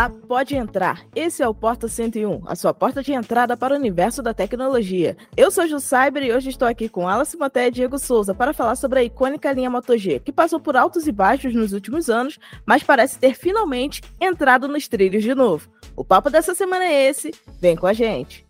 Olá, pode entrar. Esse é o Porta 101, a sua porta de entrada para o universo da tecnologia. Eu sou Ju Cyber e hoje estou aqui com Alice Maté e Diego Souza para falar sobre a icônica linha Moto G, que passou por altos e baixos nos últimos anos, mas parece ter finalmente entrado nos trilhos de novo. O papo dessa semana é esse, vem com a gente.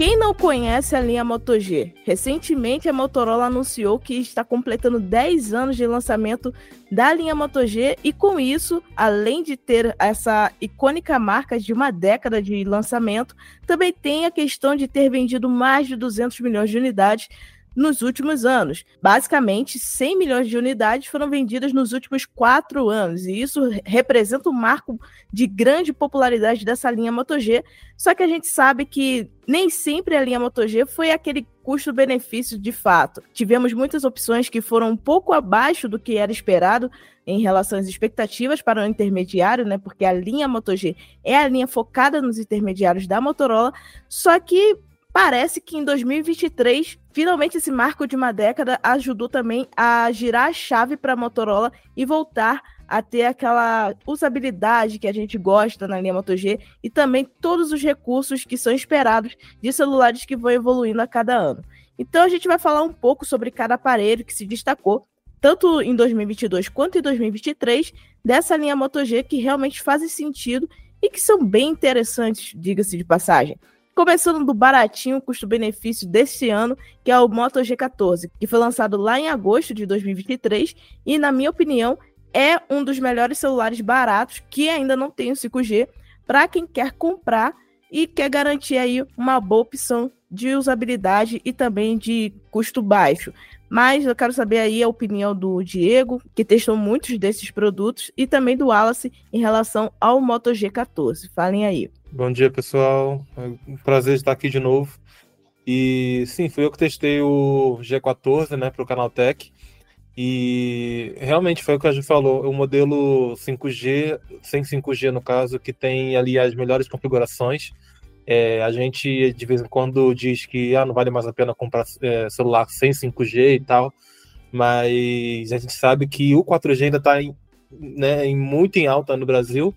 Quem não conhece a linha Moto G? Recentemente a Motorola anunciou que está completando 10 anos de lançamento da linha Moto G e com isso, além de ter essa icônica marca de uma década de lançamento, também tem a questão de ter vendido mais de 200 milhões de unidades nos últimos anos. Basicamente, 100 milhões de unidades foram vendidas nos últimos quatro anos, e isso representa um marco de grande popularidade dessa linha Moto G. Só que a gente sabe que nem sempre a linha Moto G foi aquele custo-benefício de fato. Tivemos muitas opções que foram um pouco abaixo do que era esperado em relação às expectativas para o intermediário, né? Porque a linha Moto G é a linha focada nos intermediários da Motorola, só que parece que em 2023, finalmente esse marco de uma década ajudou também a girar a chave para a Motorola e voltar a ter aquela usabilidade que a gente gosta na linha Moto G e também todos os recursos que são esperados de celulares que vão evoluindo a cada ano. Então a gente vai falar um pouco sobre cada aparelho que se destacou, tanto em 2022 quanto em 2023, dessa linha Moto G que realmente fazem sentido e que são bem interessantes, diga-se de passagem. Começando do baratinho custo-benefício deste ano, que é o Moto G14, que foi lançado lá em agosto de 2023 e, na minha opinião, é um dos melhores celulares baratos que ainda não tem o 5G para quem quer comprar e quer garantir aí uma boa opção de usabilidade e também de custo baixo. Mas eu quero saber aí a opinião do Diego, que testou muitos desses produtos, e também do Wallace em relação ao Moto G14. Falem aí. Bom dia, pessoal. É um prazer estar aqui de novo. E sim, fui eu que testei o G14, né, para o Canaltech. E realmente foi o que a gente falou, o modelo 5G, sem 5G no caso, que tem ali as melhores configurações. É, a gente de vez em quando diz que ah, não vale mais a pena comprar é, celular sem 5G e tal, mas a gente sabe que o 4G ainda está né, muito em alta no Brasil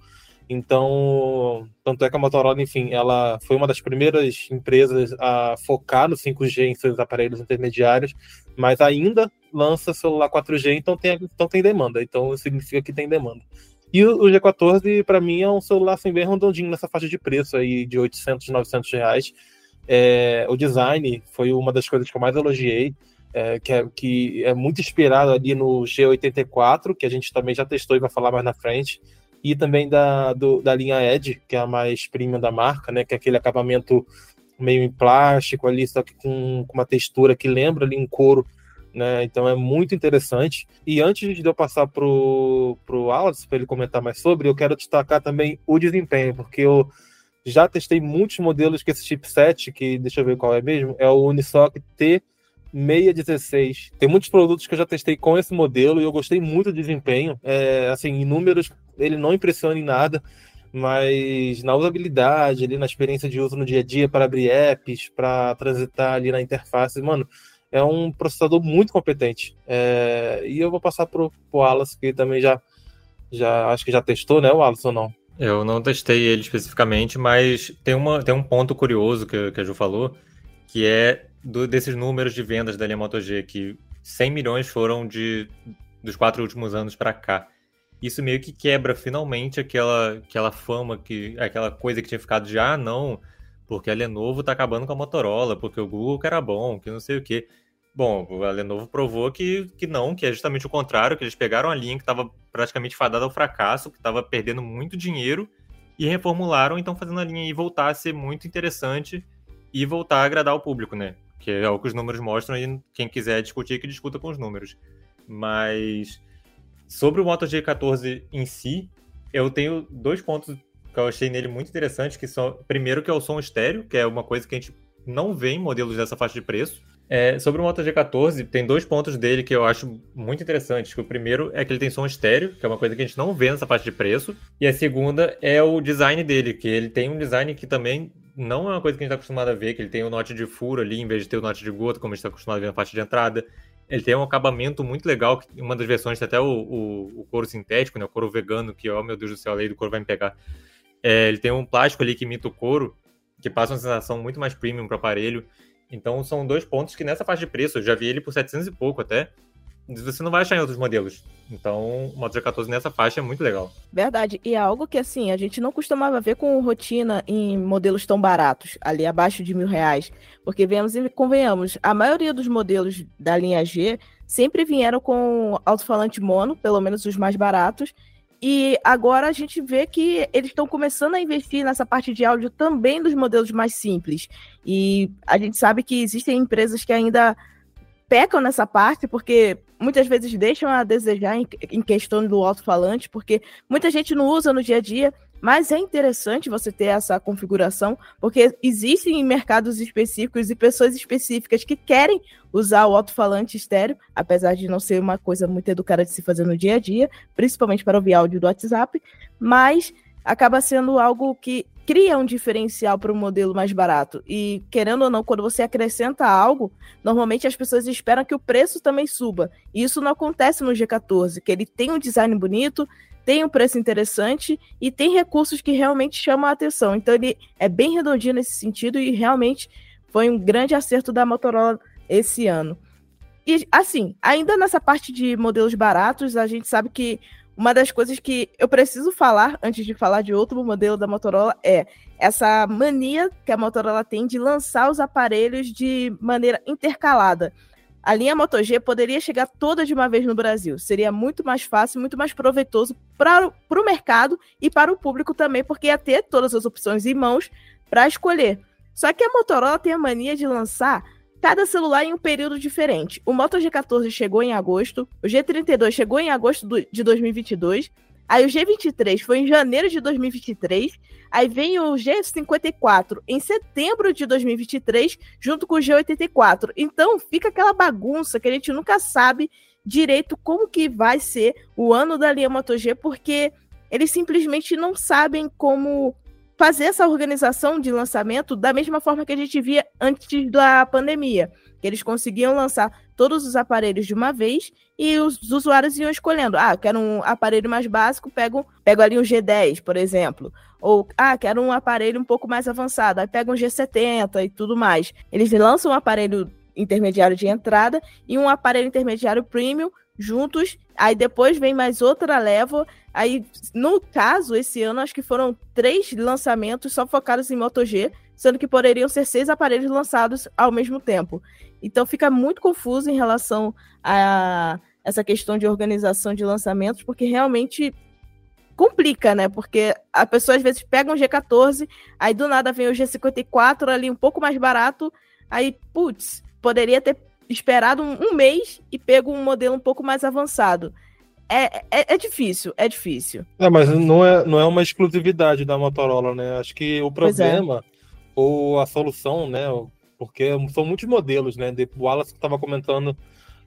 então, tanto é que a Motorola, enfim, ela foi uma das primeiras empresas a focar no 5G em seus aparelhos intermediários, mas ainda lança celular 4G, então tem, então tem demanda. Então significa que tem demanda. E o, G14, para mim, é um celular assim, bem redondinho nessa faixa de preço aí de 800, 900 reais. É, o design foi uma das coisas que eu mais elogiei. É, que, é, que é muito inspirado ali no G84, que a gente também já testou e vai falar mais na frente e também da, do, da linha Edge, que é a mais premium da marca, né? Que é aquele acabamento meio em plástico ali, só que com, com uma textura que lembra ali um couro, né? Então é muito interessante. E antes de eu passar pro, pro Alex, para ele comentar mais sobre, eu quero destacar também o desempenho, porque eu já testei muitos modelos com esse chipset, que deixa eu ver qual é mesmo, é o Unisoc T 616. Tem muitos produtos que eu já testei com esse modelo e eu gostei muito do desempenho. É, assim, em números, ele não impressiona em nada, mas na usabilidade, ali na experiência de uso no dia a dia para abrir apps, para transitar ali na interface, mano, é um processador muito competente. É, e eu vou passar pro, pro Wallace, que também já, já acho que já testou, né, o Wallace ou não? Eu não testei ele especificamente, mas tem, uma, tem um ponto curioso que, que a Ju falou, que é do, desses números de vendas da linha Moto G, que 100 milhões foram de dos quatro últimos anos para cá. Isso meio que quebra finalmente aquela, aquela fama, que aquela coisa que tinha ficado de ah, não, porque a Lenovo tá acabando com a Motorola, porque o Google que era bom, que não sei o quê. Bom, a Lenovo provou que, que não, que é justamente o contrário, que eles pegaram a linha que estava praticamente fadada ao fracasso, que estava perdendo muito dinheiro, e reformularam, então fazendo a linha aí voltar a ser muito interessante e voltar a agradar o público, né? Que é o que os números mostram e quem quiser discutir, que discuta com os números. Mas sobre o Moto G14 em si, eu tenho dois pontos que eu achei nele muito interessantes, que são, primeiro, que é o som estéreo, que é uma coisa que a gente não vê em modelos dessa faixa de preço. É, sobre o Moto G14, tem dois pontos dele que eu acho muito interessantes. O primeiro é que ele tem som estéreo, que é uma coisa que a gente não vê nessa faixa de preço. E a segunda é o design dele, que ele tem um design que também não é uma coisa que a gente está acostumado a ver, que ele tem o um note de furo ali, em vez de ter o um note de gota, como a gente está acostumado a ver na faixa de entrada. Ele tem um acabamento muito legal, que uma das versões tem até o, o, o couro sintético, né, o couro vegano, que, oh meu Deus do céu, a lei do couro vai me pegar. É, ele tem um plástico ali que imita o couro, que passa uma sensação muito mais premium para o aparelho. Então são dois pontos que nessa faixa de preço, eu já vi ele por 700 e pouco até, você não vai achar em outros modelos. Então, o Moto G14 nessa faixa é muito legal. Verdade. E é algo que, assim, a gente não costumava ver com rotina em modelos tão baratos, ali abaixo de mil reais. Porque, vemos e convenhamos, a maioria dos modelos da linha G sempre vieram com alto-falante mono, pelo menos os mais baratos. E agora a gente vê que eles estão começando a investir nessa parte de áudio também dos modelos mais simples. E a gente sabe que existem empresas que ainda pecam nessa parte, porque muitas vezes deixam a desejar em, em questão do alto-falante, porque muita gente não usa no dia a dia, mas é interessante você ter essa configuração, porque existem mercados específicos e pessoas específicas que querem usar o alto-falante estéreo, apesar de não ser uma coisa muito educada de se fazer no dia a dia, principalmente para ouvir áudio do WhatsApp, mas acaba sendo algo que cria um diferencial para o modelo mais barato. E, querendo ou não, quando você acrescenta algo, normalmente as pessoas esperam que o preço também suba. E isso não acontece no G14, que ele tem um design bonito, tem um preço interessante e tem recursos que realmente chamam a atenção. Então, ele é bem redondinho nesse sentido e realmente foi um grande acerto da Motorola esse ano. E, assim, ainda nessa parte de modelos baratos, a gente sabe que uma das coisas que eu preciso falar antes de falar de outro modelo da Motorola é essa mania que a Motorola tem de lançar os aparelhos de maneira intercalada. A linha Moto G poderia chegar toda de uma vez no Brasil. Seria muito mais fácil, muito mais proveitoso para o mercado e para o público também, porque ia ter todas as opções em mãos para escolher. Só que a Motorola tem a mania de lançar cada celular em um período diferente. O Moto G14 chegou em agosto, o G32 chegou em agosto do, de 2022, aí o G23 foi em janeiro de 2023, aí vem o G54 em setembro de 2023, junto com o G84. Então fica aquela bagunça que a gente nunca sabe direito como que vai ser o ano da linha Moto G, porque eles simplesmente não sabem como fazer essa organização de lançamento da mesma forma que a gente via antes da pandemia, que eles conseguiam lançar todos os aparelhos de uma vez e os usuários iam escolhendo, ah, quero um aparelho mais básico, pego, pego ali um G10, por exemplo, ou ah, quero um aparelho um pouco mais avançado, aí pego um G70 e tudo mais. Eles lançam um aparelho intermediário de entrada e um aparelho intermediário premium juntos, aí depois vem mais outra leva Aí, no caso, esse ano, acho que foram três lançamentos só focados em Moto G, sendo que poderiam ser seis aparelhos lançados ao mesmo tempo. Então, fica muito confuso em relação a essa questão de organização de lançamentos, porque realmente complica, né? Porque a pessoa às vezes pega um G14, aí do nada vem o G54 ali um pouco mais barato, aí, putz, poderia ter esperado um, um mês e pego um modelo um pouco mais avançado. É, é, é, difícil, é difícil. É, mas não é, não é uma exclusividade da Motorola, né? Acho que o é. problema, é. ou a solução, né? Porque são muitos modelos, né? O Wallace estava comentando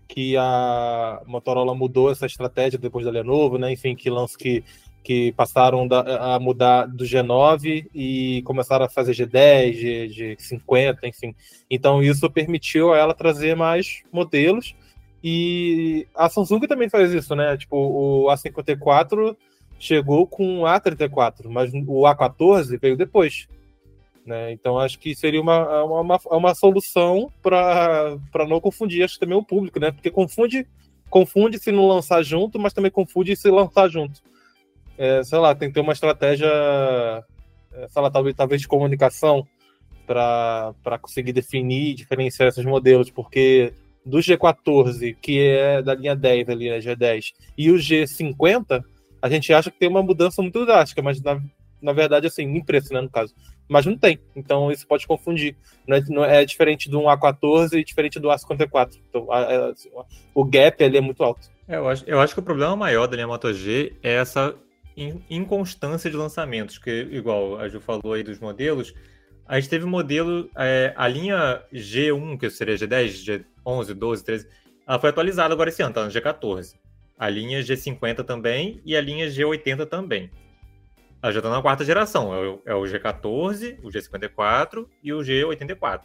que a Motorola mudou essa estratégia depois da Lenovo, né? Enfim, que lança que, que passaram da, a mudar do G9 e começaram a fazer G10, G, G50, enfim. Então isso permitiu a ela trazer mais modelos e a Samsung também faz isso, né? Tipo, o A54 chegou com o A34, mas o A14 veio depois. Né? Então acho que seria uma, uma, uma solução para não confundir, acho que também o público, né? Porque confunde, confunde se não lançar junto, mas também confunde se lançar junto. É, sei lá, tem que ter uma estratégia, é, sei lá, talvez, talvez de comunicação para conseguir definir diferenciar esses modelos, porque do G14, que é da linha 10 ali, né, G10, e o G50, a gente acha que tem uma mudança muito drástica, mas na, na verdade, assim, em preço, né, no caso. mas não tem. Então isso pode confundir. Não é, não é diferente do A14 e diferente do A54. Então a, a, o gap ali é muito alto. É, eu, acho, eu acho que o problema maior da linha Moto G é essa inconstância de lançamentos, que igual a Ju falou aí dos modelos, a gente teve modelo, é, a linha G1, que seria G10, G11, 12, 13, ela foi atualizada agora esse ano, tá no G14. A linha G50 também e a linha G80 também. Ela já está na quarta geração. É o, é o G14, o G54 e o G84.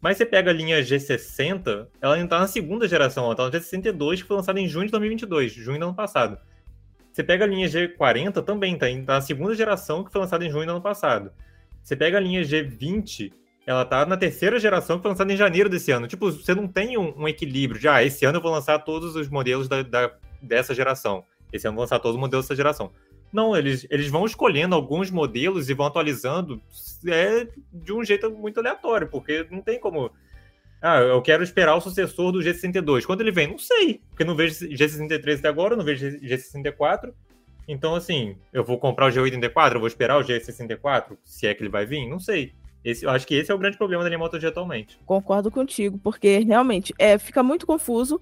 Mas você pega a linha G60, ela ainda está na segunda geração. Ela está no G62, que foi lançada em junho de 2022, junho do ano passado. Você pega a linha G40, também tá na segunda geração, que foi lançada em junho do ano passado. Você pega a linha G20, ela tá na terceira geração, que foi lançada em janeiro desse ano. Tipo, você não tem um, um equilíbrio de, ah, esse ano eu vou lançar todos os modelos da, da, dessa geração. Esse ano eu vou lançar todos os modelos dessa geração. Não, eles, eles vão escolhendo alguns modelos e vão atualizando é, de um jeito muito aleatório, porque não tem como. Ah, eu quero esperar o sucessor do G62. Quando ele vem? Não sei, porque não vejo G63 até agora, não vejo G64. Então, assim, eu vou comprar o G84, eu vou esperar o G64, se é que ele vai vir? Não sei. Esse, eu acho que esse é o grande problema da MotoG atualmente. Concordo contigo, porque realmente é, fica muito confuso.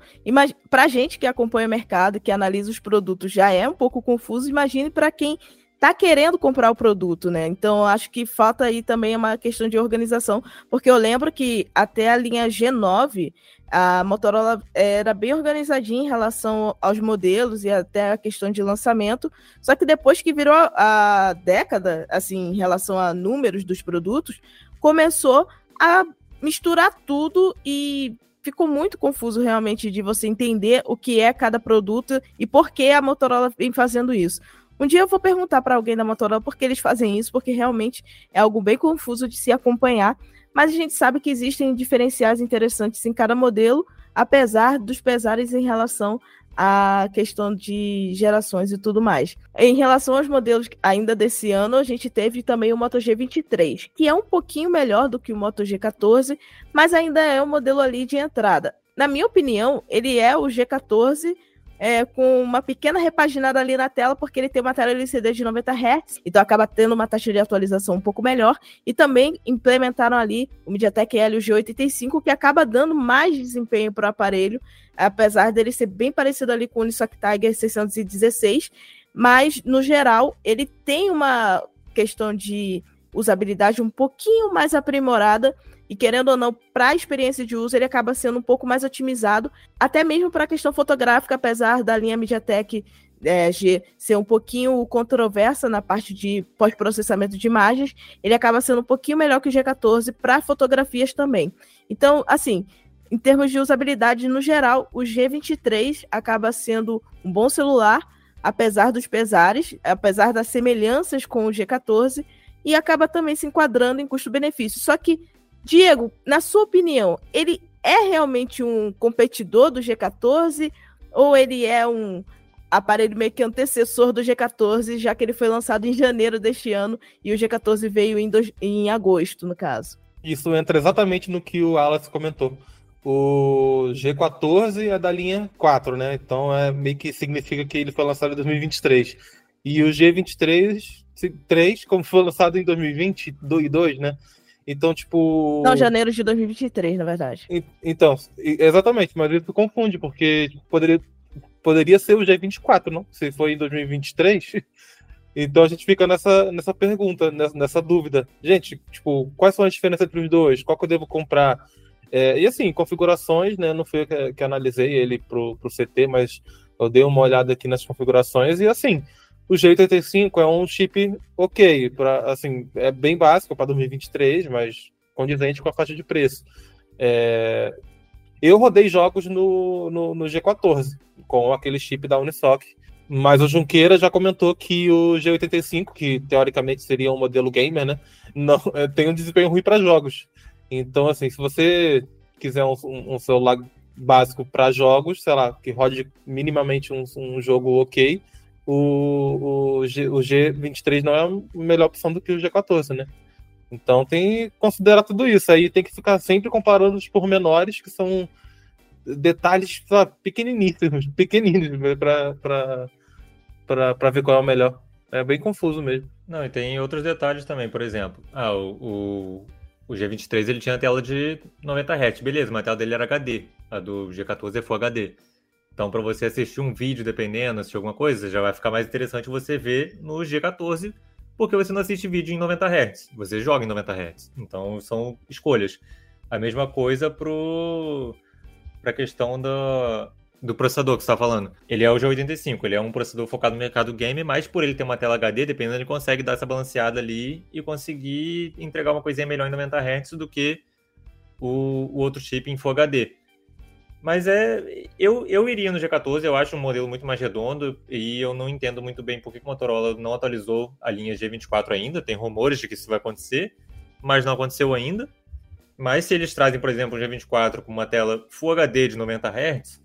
Pra gente que acompanha o mercado, que analisa os produtos, já é um pouco confuso. Imagine para quem tá querendo comprar o produto, né? Então, acho que falta aí também uma questão de organização, porque eu lembro que até a linha G9, a Motorola era bem organizadinha em relação aos modelos e até a questão de lançamento, só que depois que virou a década, assim, em relação a números dos produtos, começou a misturar tudo e ficou muito confuso realmente de você entender o que é cada produto e por que a Motorola vem fazendo isso. Um dia eu vou perguntar para alguém da Motorola por que eles fazem isso, porque realmente é algo bem confuso de se acompanhar. Mas a gente sabe que existem diferenciais interessantes em cada modelo, apesar dos pesares em relação à questão de gerações e tudo mais. Em relação aos modelos ainda desse ano, a gente teve também o Moto G23, que é um pouquinho melhor do que o Moto G14, mas ainda é um modelo ali de entrada. Na minha opinião, ele é o G14 é, com uma pequena repaginada ali na tela, porque ele tem uma tela LCD de 90 Hz, então acaba tendo uma taxa de atualização um pouco melhor. E também implementaram ali o MediaTek Helio G85, que acaba dando mais desempenho para o aparelho, apesar dele ser bem parecido ali com o Unisoc Tiger 616, mas no geral ele tem uma questão de usabilidade um pouquinho mais aprimorada e querendo ou não, para a experiência de uso, ele acaba sendo um pouco mais otimizado, até mesmo para a questão fotográfica, apesar da linha MediaTek é, G ser um pouquinho controversa na parte de pós-processamento de imagens, ele acaba sendo um pouquinho melhor que o G14 para fotografias também. Então, assim, em termos de usabilidade no geral, o G23 acaba sendo um bom celular, apesar dos pesares, apesar das semelhanças com o G14, e acaba também se enquadrando em custo-benefício. Só que Diego, na sua opinião, ele é realmente um competidor do G14 ou ele é um aparelho meio que antecessor do G14, já que ele foi lançado em janeiro deste ano e o G14 veio em, em agosto, no caso? Isso entra exatamente no que o Alex comentou. O G14 é da linha 4, né? Então é meio que significa que ele foi lançado em 2023. E o G23, 3, como foi lançado em 2022, né? Então, tipo. Não, janeiro de 2023, na verdade. Então, exatamente, mas ele confunde, porque poderia, poderia ser o G24, não? Se foi em 2023. Então a gente fica nessa, nessa pergunta, nessa, nessa dúvida. Gente, tipo, quais são as diferenças entre os dois? Qual que eu devo comprar? É, e assim, configurações, né? Não fui eu que, que analisei ele pro, pro CT, mas eu dei uma olhada aqui nas configurações e assim, o G85 é um chip ok, pra, assim, é bem básico para 2023, mas condizente com a faixa de preço. É... Eu rodei jogos no, no, no, G14 com aquele chip da Unisoc, mas o Junqueira já comentou que o G85, que teoricamente seria um modelo gamer, né, não, é, tem um desempenho ruim para jogos. Então, assim, se você quiser um, um celular básico para jogos, sei lá, que rode minimamente um, um jogo ok, o, o, G, o G23 não é a melhor opção do que o G14, né? Então tem que considerar tudo isso. Aí tem que ficar sempre comparando os pormenores, que são detalhes sabe, pequeniníssimos, pequeninos, para ver qual é o melhor. É bem confuso mesmo. Não, e tem outros detalhes também, por exemplo. Ah, o, o, o G23 ele tinha tela de 90 Hz, beleza, mas a tela dele era HD. A do G14 é Full HD. Então, para você assistir um vídeo, dependendo, assistir alguma coisa, já vai ficar mais interessante você ver no G14, porque você não assiste vídeo em 90 Hz, você joga em 90 Hz. Então, são escolhas. A mesma coisa para a questão da, do processador que você está falando. Ele é o G85, ele é um processador focado no mercado game, mas por ele ter uma tela HD, dependendo, ele consegue dar essa balanceada ali e conseguir entregar uma coisinha melhor em 90 Hz do que o, o outro chip em Full HD. Mas é. Eu, eu iria no G14, eu acho um modelo muito mais redondo e eu não entendo muito bem por que o Motorola não atualizou a linha G24 ainda. Tem rumores de que isso vai acontecer, mas não aconteceu ainda. Mas se eles trazem, por exemplo, o G24 com uma tela Full HD de 90 Hz,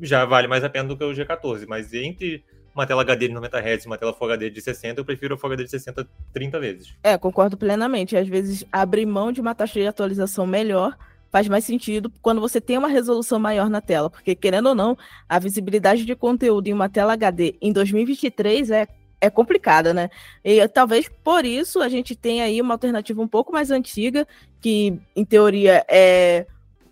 já vale mais a pena do que o G14. Mas entre uma tela HD de 90 Hz e uma tela Full HD de 60, eu prefiro a Full HD de 60 30 vezes. É, concordo plenamente. Às vezes, abrir mão de uma taxa de atualização melhor faz mais sentido quando você tem uma resolução maior na tela, porque querendo ou não, a visibilidade de conteúdo em uma tela HD em 2023 é é complicada, né? E talvez por isso a gente tenha aí uma alternativa um pouco mais antiga, que em teoria é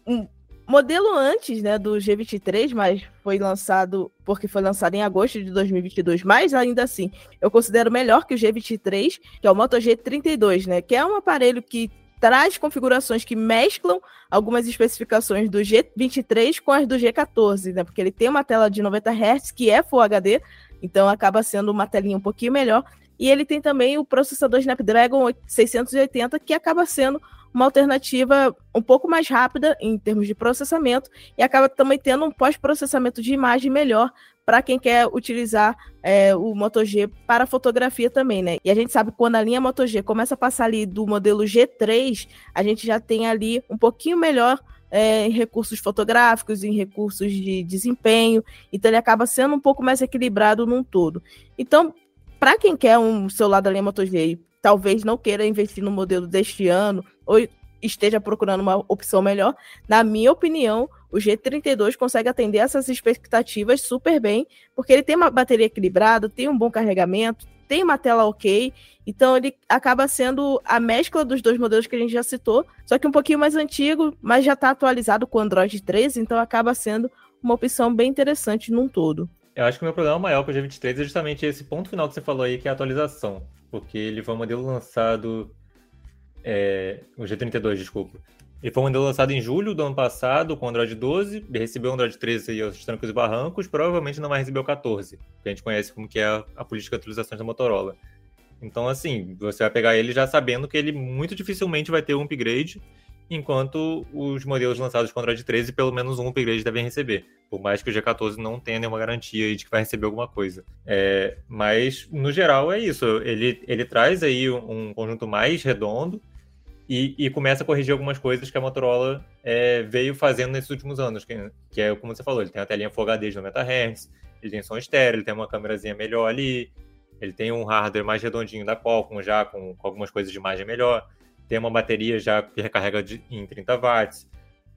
um modelo antes, né, do G23, mas foi lançado porque foi lançado em agosto de 2022, mas ainda assim, eu considero melhor que o G23, que é o Moto G32, né, que é um aparelho que traz configurações que mesclam algumas especificações do G23 com as do G14, né? Porque ele tem uma tela de 90 Hz que é Full HD, então acaba sendo uma telinha um pouquinho melhor. E ele tem também o processador Snapdragon 680, que acaba sendo uma alternativa um pouco mais rápida em termos de processamento e acaba também tendo um pós-processamento de imagem melhor para quem quer utilizar é, o Moto G para fotografia também, né? E a gente sabe que quando a linha Moto G começa a passar ali do modelo G3, a gente já tem ali um pouquinho melhor é, em recursos fotográficos, em recursos de desempenho, então ele acaba sendo um pouco mais equilibrado num todo. Então, para quem quer um celular da linha Moto G e talvez não queira investir no modelo deste ano, ou esteja procurando uma opção melhor, na minha opinião, o G32 consegue atender essas expectativas super bem, porque ele tem uma bateria equilibrada, tem um bom carregamento, tem uma tela ok, então ele acaba sendo a mescla dos dois modelos que a gente já citou, só que um pouquinho mais antigo, mas já está atualizado com o Android 13, então acaba sendo uma opção bem interessante num todo. Eu acho que o meu problema maior com o G23 é justamente esse ponto final que você falou aí, que é a atualização. Porque ele foi um modelo lançado. É, o G32, desculpa. Ele foi um modelo lançado em julho do ano passado com Android 12, recebeu Android 13 e os trancos e barrancos, provavelmente não vai receber o 14, que a gente conhece como que é a, a política de atualizações da Motorola. Então, assim, você vai pegar ele já sabendo que ele muito dificilmente vai ter um upgrade, enquanto os modelos lançados com Android 13, pelo menos um upgrade devem receber. Por mais que o G14 não tenha nenhuma garantia de que vai receber alguma coisa. É, mas, no geral, é isso. Ele, ele traz aí um conjunto mais redondo e, e começa a corrigir algumas coisas que a Motorola é, veio fazendo nesses últimos anos. Que, que, é, como você falou, ele tem a telinha Full HD de 90 Hz, ele tem som estéreo, ele tem uma câmerazinha melhor ali, ele tem um hardware mais redondinho da Qualcomm já, com, com algumas coisas de imagem melhor tem uma bateria já que recarrega de, em 30 watts.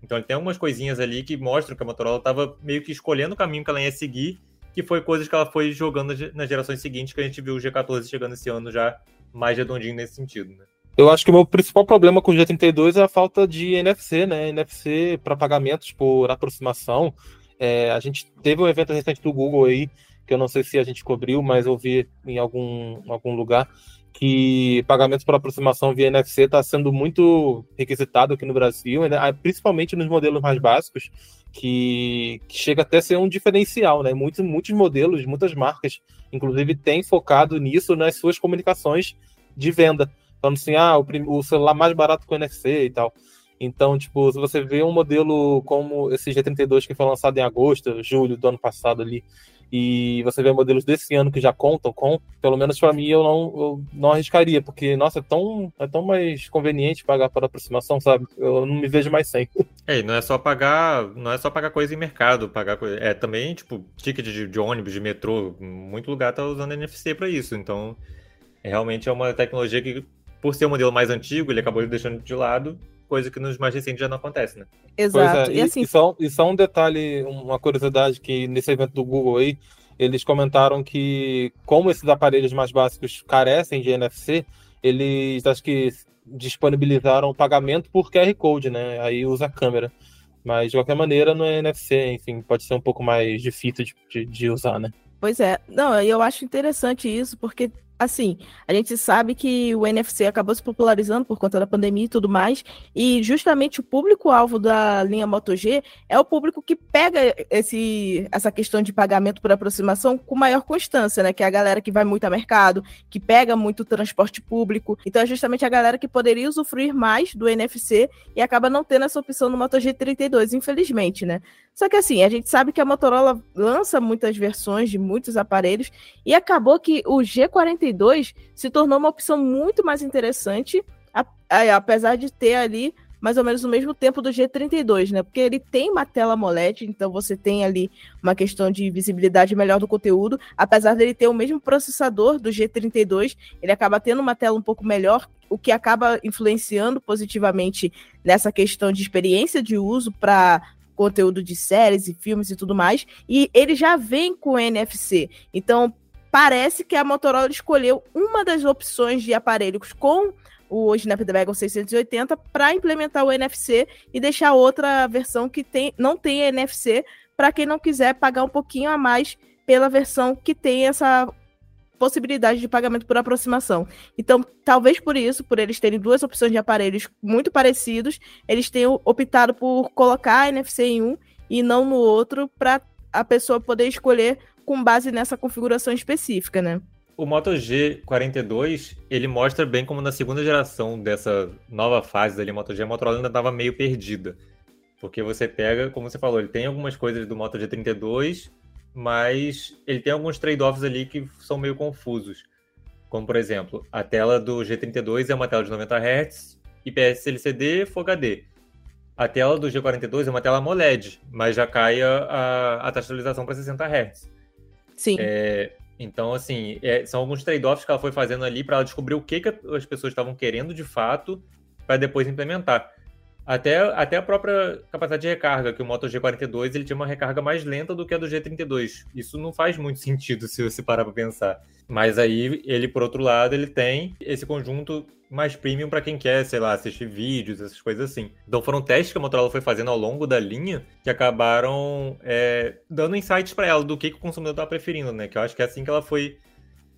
Então ele tem algumas coisinhas ali que mostram que a Motorola estava meio que escolhendo o caminho que ela ia seguir, que foi coisas que ela foi jogando nas gerações seguintes, que a gente viu o G14 chegando esse ano já mais redondinho nesse sentido, né? Eu acho que o meu principal problema com o G32 é a falta de NFC, né? NFC para pagamentos por aproximação. É, a gente teve um evento recente do Google aí, que eu não sei se a gente cobriu, mas eu vi em algum, algum lugar, que pagamentos por aproximação via NFC está sendo muito requisitado aqui no Brasil, né? Ah, principalmente nos modelos mais básicos, que, que, chega até a ser um diferencial, né? Muitos, muitos modelos, muitas marcas, inclusive, têm focado nisso nas suas comunicações de venda. Falando assim, ah, o, o celular mais barato com NFC e tal. Então, tipo, se você vê um modelo como esse G32 que foi lançado em agosto, julho do ano passado ali, e você vê modelos desse ano que já contam com, pelo menos para mim eu não, eu não arriscaria, porque, nossa, é tão, é tão mais conveniente pagar por aproximação, sabe? Eu não me vejo mais sem. É, não é só pagar, não é só pagar coisa em mercado, pagar coisa, é também, tipo, ticket de, de ônibus, de metrô, muito lugar tá usando NFC para isso, então realmente é uma tecnologia que, por ser um modelo mais antigo, ele acabou deixando de lado, coisa que nos mais recentes já não acontece, né? Exato. É. E, e, assim... e, só, e só um detalhe, uma curiosidade que nesse evento do Google aí, eles comentaram que, como esses aparelhos mais básicos carecem de NFC, eles acho que disponibilizaram o pagamento por QR Code, né? Aí usa a câmera. Mas de qualquer maneira, no NFC, enfim, pode ser um pouco mais difícil de, de, de usar, né? Pois é. Não, eu acho interessante isso, porque assim, a gente sabe que o NFC acabou se popularizando por conta da pandemia e tudo mais, e justamente o público-alvo da linha Moto G é o público que pega esse, essa questão de pagamento por aproximação com maior constância, né? Que é a galera que vai muito a mercado, que pega muito transporte público. Então é justamente a galera que poderia usufruir mais do NFC e acaba não tendo essa opção no Moto G32, infelizmente, né? Só que assim, a gente sabe que a Motorola lança muitas versões de muitos aparelhos e acabou que o G42 se tornou uma opção muito mais interessante, apesar de ter ali mais ou menos no mesmo tempo do G32, né? Porque ele tem uma tela AMOLED, então você tem ali uma questão de visibilidade melhor do conteúdo, apesar dele ter o mesmo processador do G32, ele acaba tendo uma tela um pouco melhor, o que acaba influenciando positivamente nessa questão de experiência de uso para conteúdo de séries e filmes e tudo mais, e ele já vem com NFC. Então, parece que a Motorola escolheu uma das opções de aparelhos com o Snapdragon 680 para implementar o NFC e deixar outra versão que tem, não tem NFC para quem não quiser pagar um pouquinho a mais pela versão que tem essa possibilidade de pagamento por aproximação. Então, talvez por isso, por eles terem duas opções de aparelhos muito parecidos, eles tenham optado por colocar a NFC em um e não no outro, para a pessoa poder escolher com base nessa configuração específica, né? O Moto G42, ele mostra bem como na segunda geração dessa nova fase linha Moto G, a Motorola ainda estava meio perdida. Porque você pega, como você falou, ele tem algumas coisas do Moto G32 mas ele tem alguns trade-offs ali que são meio confusos. Como, por exemplo, a tela do G32 é uma tela de 90 Hz, IPS LCD Full HD. A tela do G42 é uma tela AMOLED, mas já cai a, a taxa de atualização para 60 Hz. Sim. É, então, assim, é, são alguns trade-offs que ela foi fazendo ali para descobrir o que, que as pessoas estavam querendo de fato para depois implementar. Até, até a própria capacidade de recarga, que o Moto G42 ele tinha uma recarga mais lenta do que a do G32. Isso não faz muito sentido se você parar para pensar. Mas aí ele, por outro lado, ele tem esse conjunto mais premium para quem quer, sei lá, assistir vídeos, essas coisas assim. Então foram testes que a Motorola foi fazendo ao longo da linha que acabaram é, dando insights para ela do que, que o consumidor estava preferindo, né? Que eu acho que é assim que ela foi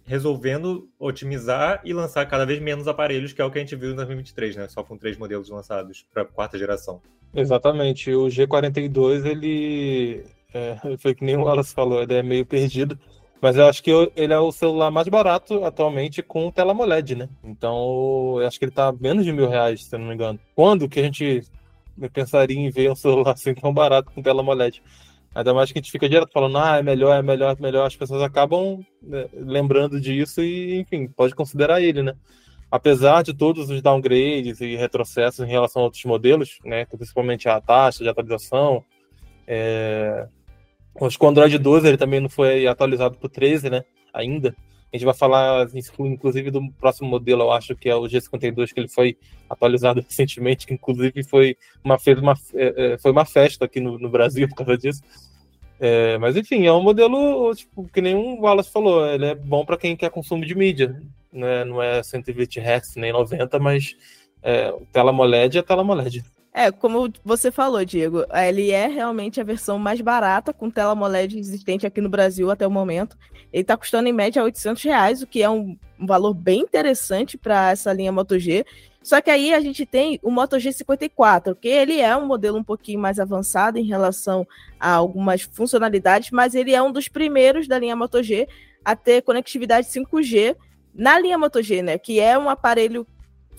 resolvendo otimizar e lançar cada vez menos aparelhos, que é o que a gente viu em 2023, né? Só com três modelos lançados para quarta geração. Exatamente. O G42, ele é, foi que nem o Wallace falou, ele é meio perdido. Mas eu acho que ele é o celular mais barato atualmente com tela AMOLED, né? Então, eu acho que ele tá menos de mil reais, se eu não me engano. Quando que a gente pensaria em ver um celular assim tão barato com tela AMOLED? Ainda mais que a gente fica direto falando, ah, é melhor, é melhor, é melhor. As pessoas acabam né, lembrando disso e, enfim, pode considerar ele, né? Apesar de todos os downgrades e retrocessos em relação a outros modelos, né? Principalmente a taxa de atualização. É... Acho que o Android 12 ele também não foi atualizado para o 13, né? Ainda. A gente vai falar, inclusive, do próximo modelo, eu acho que é o G52, que ele foi atualizado recentemente, que inclusive foi uma, fez uma, é, é, foi uma festa aqui no, no Brasil por causa disso. É, mas enfim, é um modelo, tipo, que o Wallace falou, ele é bom para quem quer consumo de mídia. Né? Não é 120 Hz nem 90, mas é, tela AMOLED é tela AMOLED. É, como você falou, Diego, ele é realmente a versão mais barata com tela AMOLED existente aqui no Brasil até o momento. Ele está custando em média 800 reais, o que é um, um valor bem interessante para essa linha Moto G. Só que aí a gente tem o Moto G54, que ele é um modelo um pouquinho mais avançado em relação a algumas funcionalidades, mas ele é um dos primeiros da linha Moto G a ter conectividade 5G na linha Moto G, né? Que é um aparelho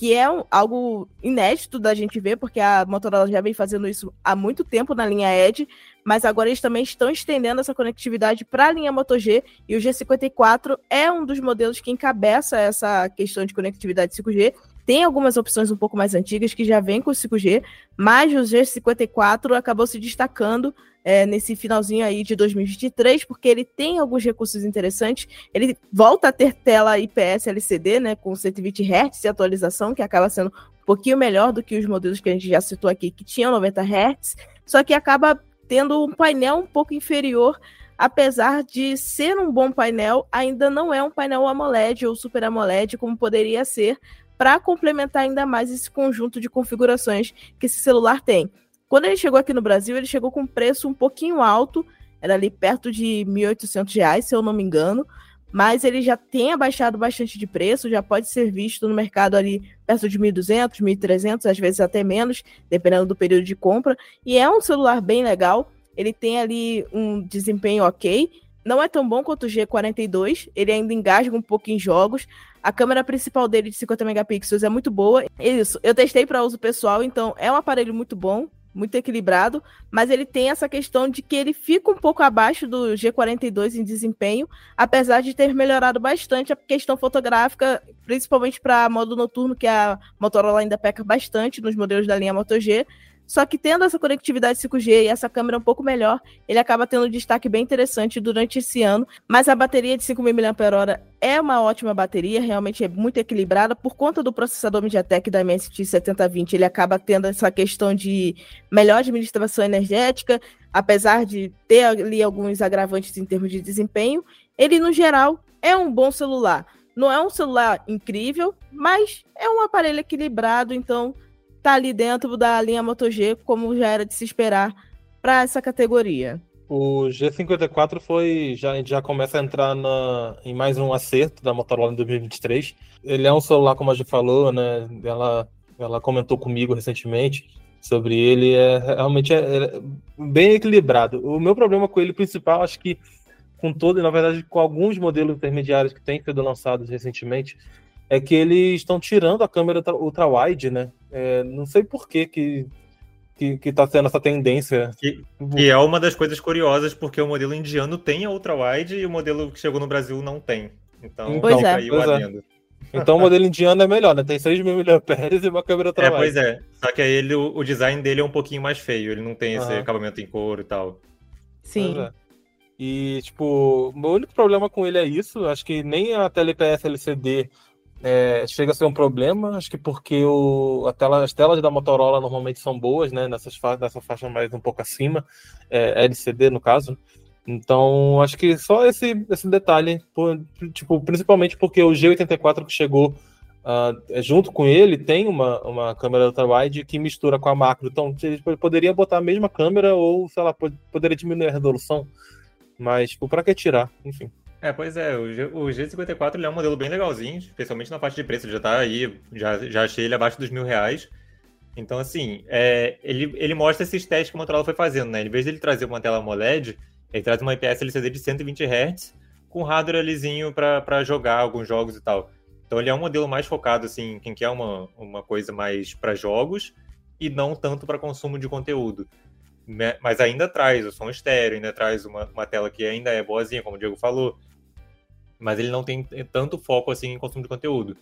que é um, algo inédito da gente ver, porque a Motorola já vem fazendo isso há muito tempo na linha Edge, mas agora eles também estão estendendo essa conectividade para a linha Moto G, e o G54 é um dos modelos que encabeça essa questão de conectividade 5G. Tem algumas opções um pouco mais antigas que já vêm com 5G, mas o G54 acabou se destacando é, nesse finalzinho aí de 2023, porque ele tem alguns recursos interessantes. Ele volta a ter tela IPS LCD, né, com 120 Hz de atualização, que acaba sendo um pouquinho melhor do que os modelos que a gente já citou aqui, que tinham 90 Hz, só que acaba tendo um painel um pouco inferior apesar de ser um bom painel, ainda não é um painel AMOLED ou Super AMOLED como poderia ser, para complementar ainda mais esse conjunto de configurações que esse celular tem. Quando ele chegou aqui no Brasil, ele chegou com um preço um pouquinho alto, era ali perto de R$ 1.800, se eu não me engano, mas ele já tem abaixado bastante de preço, já pode ser visto no mercado ali perto de 1.200, 1.300, às vezes até menos, dependendo do período de compra, e é um celular bem legal, ele tem ali um desempenho ok, não é tão bom quanto o G42, ele ainda engasga um pouco em jogos, a câmera principal dele de 50 megapixels é muito boa. Isso, eu testei para uso pessoal, então é um aparelho muito bom, muito equilibrado, mas ele tem essa questão de que ele fica um pouco abaixo do G42 em desempenho, apesar de ter melhorado bastante a questão fotográfica, principalmente para modo noturno, que a Motorola ainda peca bastante nos modelos da linha Moto G. Só que tendo essa conectividade 5G e essa câmera um pouco melhor, ele acaba tendo um destaque bem interessante durante esse ano. Mas a bateria de 5.000 mAh é uma ótima bateria, realmente é muito equilibrada. Por conta do processador MediaTek da MST 7020, ele acaba tendo essa questão de melhor administração energética, apesar de ter ali alguns agravantes em termos de desempenho. Ele, no geral, é um bom celular. Não é um celular incrível, mas é um aparelho equilibrado, então tá ali dentro da linha Moto G, como já era de se esperar para essa categoria. O G54 foi já já começa a entrar na, em mais um acerto da Motorola em 2023. Ele é um celular, como a gente falou, né? Ela, ela comentou comigo recentemente sobre ele. É realmente é, é bem equilibrado. O meu problema com ele principal, acho que com todo, na verdade, com alguns modelos intermediários que têm sido lançados recentemente, é que eles estão tirando a câmera ultra-wide, né? É, não sei por que que que, que tá tendo essa tendência. Que, que, é uma das coisas curiosas, porque o modelo indiano tem a ultra-wide e o modelo que chegou no Brasil não tem. Então, pois é. aí pois é. Então o modelo indiano é melhor, né? Tem 6 mil mAh e uma câmera ultra-wide. É, pois é. Só que aí ele, o, o, design dele é um pouquinho mais feio, ele não tem esse uhum. acabamento em couro e tal. Sim. É. E, tipo, o meu único problema com ele é isso. Acho que nem a tela IPS LCD é, chega a ser um problema, acho que porque o, a tela, as telas da Motorola normalmente são boas, né? Nessas fa nessa faixa mais um pouco acima, é, LCD no caso. Então, acho que só esse, esse detalhe, por, tipo, principalmente porque o G84 que chegou uh, junto com ele tem uma, uma câmera ultra-wide que mistura com a macro. Então, eles poderiam botar a mesma câmera ou, sei lá, poderia diminuir a resolução. Mas, tipo, pra que tirar? Enfim. É, pois é, o, G, o G54 ele é um modelo bem legalzinho, especialmente na parte de preço, ele já tá aí, já, já achei ele abaixo dos mil reais. Então, assim, é, ele, ele mostra esses testes que o Motorola foi fazendo, né? Em vez de ele trazer uma tela AMOLED, ele traz uma IPS LCD de 120 Hz com hardware lisinho para jogar alguns jogos e tal. Então ele é um modelo mais focado, assim, quem quer uma, uma coisa mais para jogos e não tanto para consumo de conteúdo. Mas ainda traz o som estéreo, ainda traz uma, uma tela que ainda é boazinha, como o Diego falou mas ele não tem tanto foco assim em consumo de conteúdo.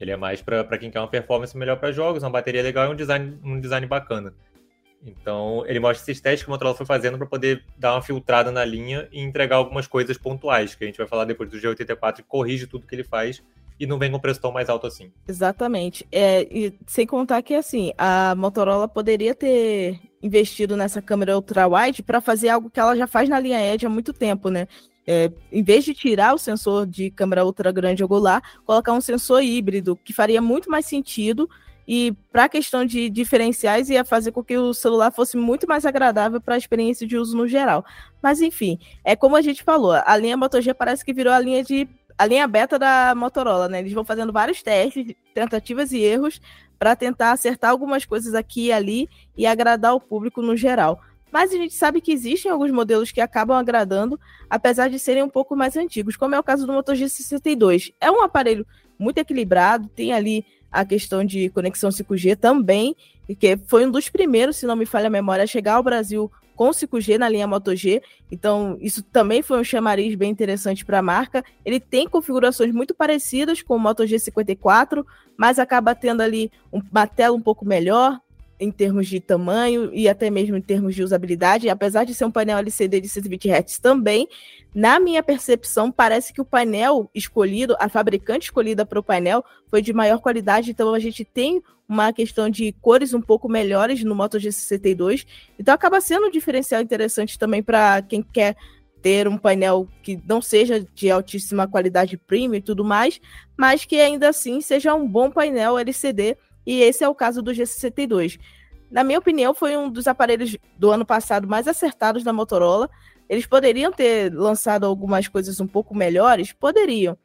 Ele é mais para quem quer uma performance melhor para jogos, uma bateria legal e um design, um design bacana. Então, ele mostra esses testes que o Motorola foi fazendo para poder dar uma filtrada na linha e entregar algumas coisas pontuais, que a gente vai falar depois do G84, que corrige tudo que ele faz e não vem com preço tão mais alto assim. Exatamente. É, e sem contar que, assim, a Motorola poderia ter investido nessa câmera ultra-wide para fazer algo que ela já faz na linha Edge há muito tempo, né? É, em vez de tirar o sensor de câmera ultra grande angular, colocar um sensor híbrido, que faria muito mais sentido e para a questão de diferenciais ia fazer com que o celular fosse muito mais agradável para a experiência de uso no geral. Mas enfim, é como a gente falou, a linha Moto G parece que virou a linha de a linha beta da Motorola, né? Eles vão fazendo vários testes, tentativas e erros para tentar acertar algumas coisas aqui e ali e agradar o público no geral mas a gente sabe que existem alguns modelos que acabam agradando, apesar de serem um pouco mais antigos, como é o caso do Moto G62. É um aparelho muito equilibrado, tem ali a questão de conexão 5G também, que foi um dos primeiros, se não me falha a memória, a chegar ao Brasil com 5G na linha Moto G. Então, isso também foi um chamariz bem interessante para a marca. Ele tem configurações muito parecidas com o Moto G54, mas acaba tendo ali uma tela um pouco melhor, em termos de tamanho e até mesmo em termos de usabilidade, apesar de ser um painel LCD de 120 Hz também, na minha percepção, parece que o painel escolhido, a fabricante escolhida para o painel, foi de maior qualidade, então a gente tem uma questão de cores um pouco melhores no Moto G62, então acaba sendo um diferencial interessante também para quem quer ter um painel que não seja de altíssima qualidade premium e tudo mais, mas que ainda assim seja um bom painel LCD, e esse é o caso do G62. Na minha opinião, foi um dos aparelhos do ano passado mais acertados da Motorola. Eles poderiam ter lançado algumas coisas um pouco melhores? Poderiam.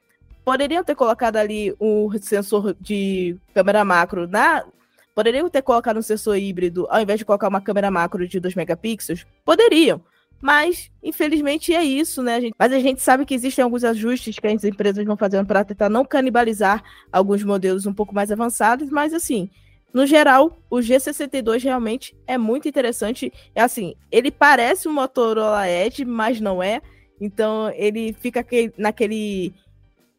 Poderiam ter colocado ali um sensor de câmera macro na. Poderiam ter colocado um sensor híbrido ao invés de colocar uma câmera macro de 2 megapixels? Poderiam. Mas, infelizmente, é isso, né? Gente... Mas a gente sabe que existem alguns ajustes que as empresas vão fazendo para tentar não canibalizar alguns modelos um pouco mais avançados, mas assim, no geral, o G62 realmente é muito interessante. É assim, ele parece um Motorola Edge, mas não é. Então ele fica naquele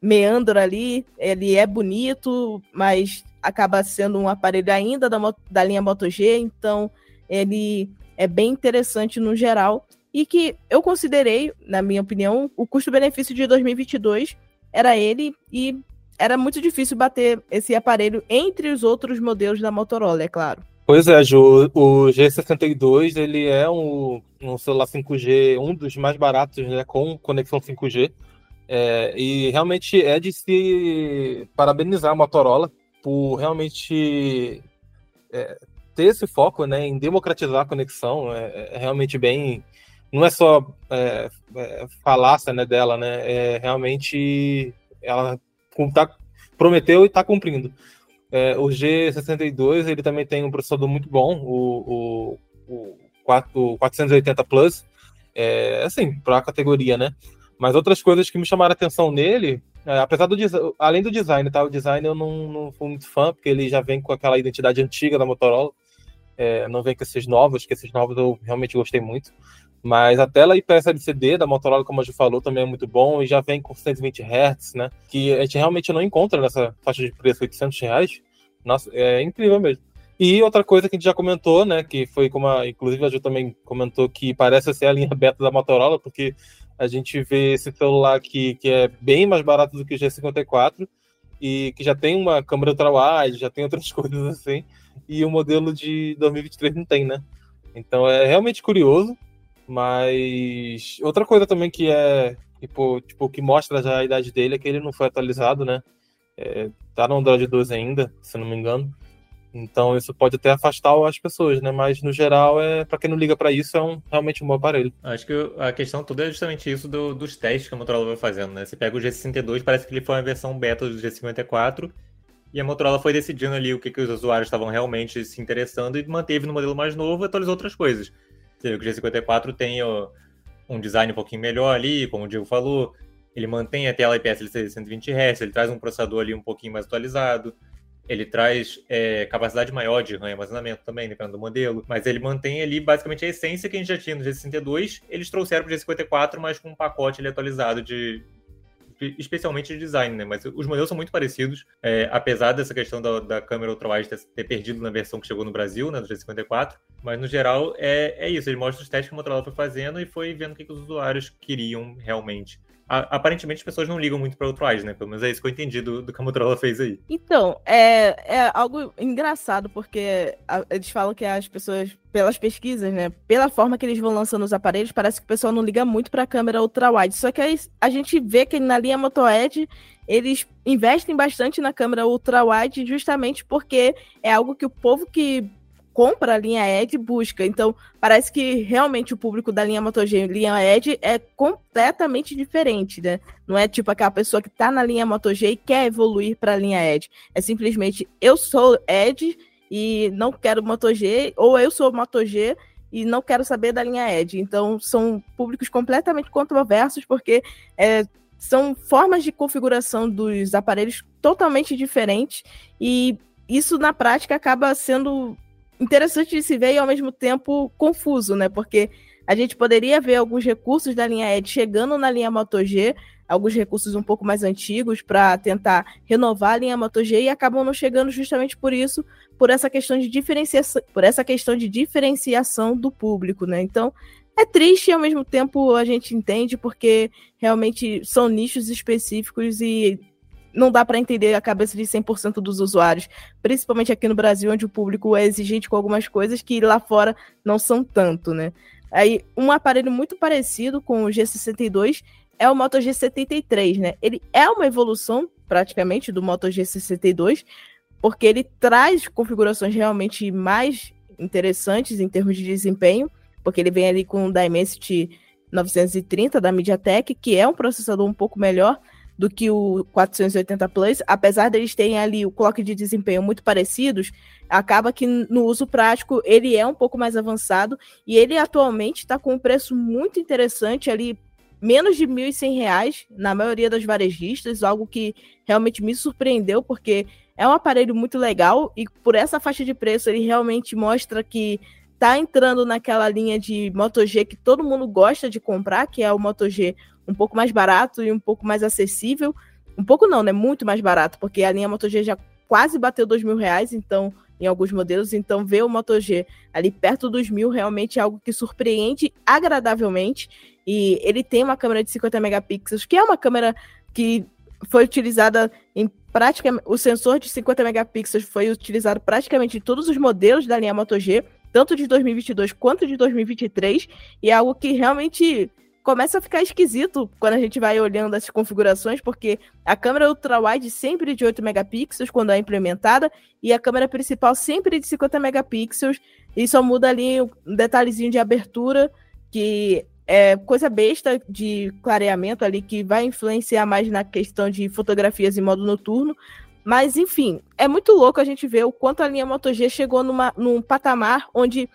meandro ali. Ele é bonito, mas acaba sendo um aparelho ainda da, da linha Moto G. Então ele é bem interessante no geral. E que eu considerei, na minha opinião, o custo-benefício de 2022 era ele e era muito difícil bater esse aparelho entre os outros modelos da Motorola, é claro. Pois é, Ju, o G62 ele é um, um celular 5G, um dos mais baratos né, com conexão 5G. É, e realmente é de se parabenizar a Motorola por realmente é, ter esse foco né, em democratizar a conexão. É, é realmente bem. Não é só é, é, falácia né, dela, né? É realmente ela tá, prometeu e está cumprindo. É, o G62 ele também tem um processador muito bom, o, o, o, 4, o 480 Plus, é, assim, para a categoria, né? Mas outras coisas que me chamaram a atenção nele, é, apesar do além do design, tá? O design eu não, não fui muito fã, porque ele já vem com aquela identidade antiga da Motorola, é, não vem com esses novos, que esses novos eu realmente gostei muito. Mas a tela IPS LCD da Motorola, como a gente falou, também é muito bom e já vem com 120 Hz, né? Que a gente realmente não encontra nessa faixa de preço 800 reais. Nossa, é incrível mesmo. E outra coisa que a gente já comentou, né? Que foi como a, inclusive a Ju também comentou que parece ser a linha beta da Motorola, porque a gente vê esse celular aqui que é bem mais barato do que o G54 e que já tem uma câmera ultra-wide, já tem outras coisas assim, e o modelo de 2023 não tem, né? Então é realmente curioso. Mas outra coisa também que é tipo, tipo que mostra já a idade dele é que ele não foi atualizado, né? É, tá no Android 12 ainda, se não me engano. Então isso pode até afastar as pessoas, né? Mas no geral, é para quem não liga para isso, é um, realmente um bom aparelho. Acho que a questão toda é justamente isso do, dos testes que a Motorola vai fazendo, né? Você pega o G62, parece que ele foi uma versão beta do G54, e a Motorola foi decidindo ali o que, que os usuários estavam realmente se interessando e manteve no modelo mais novo e atualizou outras coisas. O G54 tem um design um pouquinho melhor ali, como o Diego falou. Ele mantém a tela IPS LCD 120 Hz, ele traz um processador ali um pouquinho mais atualizado. Ele traz é, capacidade maior de RAM e armazenamento também, dependendo do modelo. Mas ele mantém ali basicamente a essência que a gente já tinha no G62. Eles trouxeram para o G54, mas com um pacote ali, atualizado de, especialmente de design, né? Mas os modelos são muito parecidos, é, apesar dessa questão da, da câmera ultrawide ter, ter, perdido na versão que chegou no Brasil, né, do G54. Mas no geral é, é isso, ele mostra os testes que a Motorola foi fazendo e foi vendo o que, que os usuários queriam realmente aparentemente as pessoas não ligam muito para outro né? Pelo menos é isso que eu entendi do, do que a Motorola fez aí. Então, é, é algo engraçado, porque a, eles falam que as pessoas, pelas pesquisas, né? Pela forma que eles vão lançando os aparelhos, parece que o pessoal não liga muito para a câmera ultra-wide. Só que aí, a gente vê que na linha Moto Edge eles investem bastante na câmera ultra-wide justamente porque é algo que o povo que compra a linha Edge busca. Então, parece que realmente o público da linha Moto G e linha Edge é completamente diferente, né? Não é tipo aquela pessoa que tá na linha Moto G e quer evoluir para a linha Edge. É simplesmente eu sou Edge e não quero Moto G, ou eu sou Moto G e não quero saber da linha Edge. Então, são públicos completamente controversos porque é, são formas de configuração dos aparelhos totalmente diferentes e isso na prática acaba sendo interessante de se ver e ao mesmo tempo confuso, né? Porque a gente poderia ver alguns recursos da linha Edge chegando na linha Moto G, alguns recursos um pouco mais antigos para tentar renovar a linha Moto G e acabam não chegando justamente por isso, por essa questão de diferenciação, por essa questão de diferenciação do público, né? Então, é triste e ao mesmo tempo a gente entende porque realmente são nichos específicos e não dá para entender a cabeça de 100% dos usuários, principalmente aqui no Brasil, onde o público é exigente com algumas coisas que lá fora não são tanto, né? Aí, um aparelho muito parecido com o G62 é o Moto G73, né? Ele é uma evolução praticamente do Moto G62, porque ele traz configurações realmente mais interessantes em termos de desempenho, porque ele vem ali com o Dimensity 930 da MediaTek, que é um processador um pouco melhor do que o 480 Plus, apesar deles terem ali o clock de desempenho muito parecidos, acaba que no uso prático ele é um pouco mais avançado e ele atualmente está com um preço muito interessante ali, menos de R$ 1.100 na maioria das varejistas, algo que realmente me surpreendeu, porque é um aparelho muito legal e por essa faixa de preço ele realmente mostra que tá entrando naquela linha de Moto G que todo mundo gosta de comprar, que é o Moto G um pouco mais barato e um pouco mais acessível. Um pouco não, né? Muito mais barato, porque a linha Moto G já quase bateu dois mil reais, então, em alguns modelos. Então, ver o Moto G ali perto dos mil realmente é algo que surpreende agradavelmente. E ele tem uma câmera de 50 megapixels, que é uma câmera que foi utilizada em praticamente. O sensor de 50 megapixels foi utilizado praticamente em todos os modelos da linha Moto G tanto de 2022 quanto de 2023, e é algo que realmente começa a ficar esquisito quando a gente vai olhando essas configurações, porque a câmera ultra-wide sempre de 8 megapixels quando é implementada, e a câmera principal sempre de 50 megapixels, e só muda ali um detalhezinho de abertura, que é coisa besta de clareamento ali, que vai influenciar mais na questão de fotografias em modo noturno, mas, enfim, é muito louco a gente ver o quanto a linha Moto G chegou numa, num patamar onde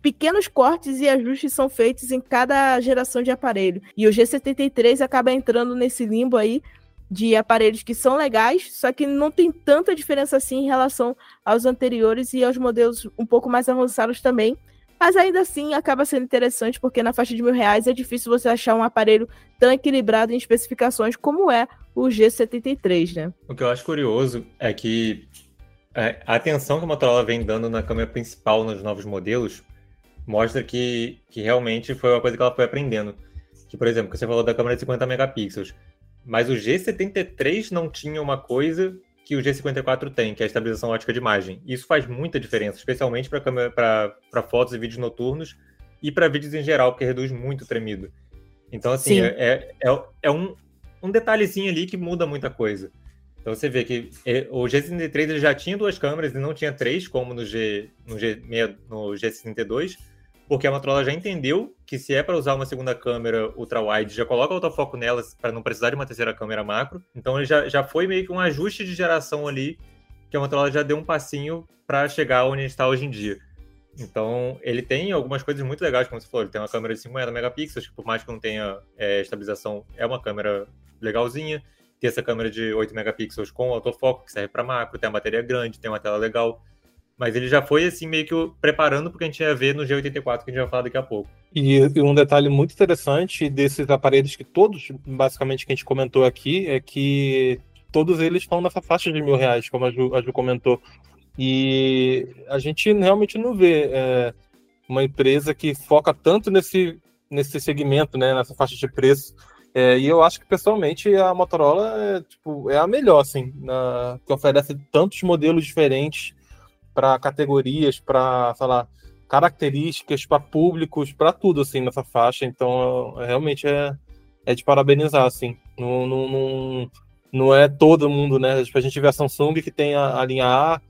pequenos cortes e ajustes são feitos em cada geração de aparelho. E o G73 acaba entrando nesse limbo aí de aparelhos que são legais, só que não tem tanta diferença assim em relação aos anteriores e aos modelos um pouco mais avançados também. Mas ainda assim acaba sendo interessante porque na faixa de mil reais é difícil você achar um aparelho tão equilibrado em especificações como é o G73, né? O que eu acho curioso é que a atenção que a Motorola vem dando na câmera principal nos novos modelos mostra que, que realmente foi uma coisa que ela foi aprendendo. Que, por exemplo, você falou da câmera de 50 megapixels, mas o G73 não tinha uma coisa que o G54 tem, que é a estabilização ótica de imagem. Isso faz muita diferença, especialmente para fotos e vídeos noturnos e para vídeos em geral, porque reduz muito o tremido. Então, assim, é, é, é, um, um detalhezinho ali que muda muita coisa. Então você vê que é, o G63 já tinha duas câmeras e não tinha três, como no, G, no, G, no G62, porque a Motorola já entendeu que se é para usar uma segunda câmera ultra-wide, já coloca autofoco nelas para não precisar de uma terceira câmera macro. Então ele já, já foi meio que um ajuste de geração ali, que a Motorola já deu um passinho para chegar onde está hoje em dia. Então, ele tem algumas coisas muito legais, como você falou. Ele tem uma câmera de 50 megapixels, que por mais que não tenha é, estabilização, é uma câmera legalzinha. Tem essa câmera de 8 megapixels com autofoco, que serve para macro, tem a bateria grande, tem uma tela legal. Mas ele já foi assim meio que preparando porque a gente ia ver no G84 que a gente vai falar daqui a pouco. E, e, um detalhe muito interessante desses aparelhos que todos, basicamente, que a gente comentou aqui, é que todos eles estão nessa faixa de mil reais, como a Ju, a Ju comentou. E a gente realmente não vê é, uma empresa que foca tanto nesse, nesse segmento, né, nessa faixa de preço. É, e eu acho que, pessoalmente, a Motorola é, tipo, é a melhor, assim, na, que oferece tantos modelos diferentes para categorias, para, sei lá, características, para públicos, para tudo, assim, nessa faixa. Então, realmente é, é de parabenizar, assim. Não, não, não, não é todo mundo, né? Tipo, a gente vê a Samsung que tem a, a linha A,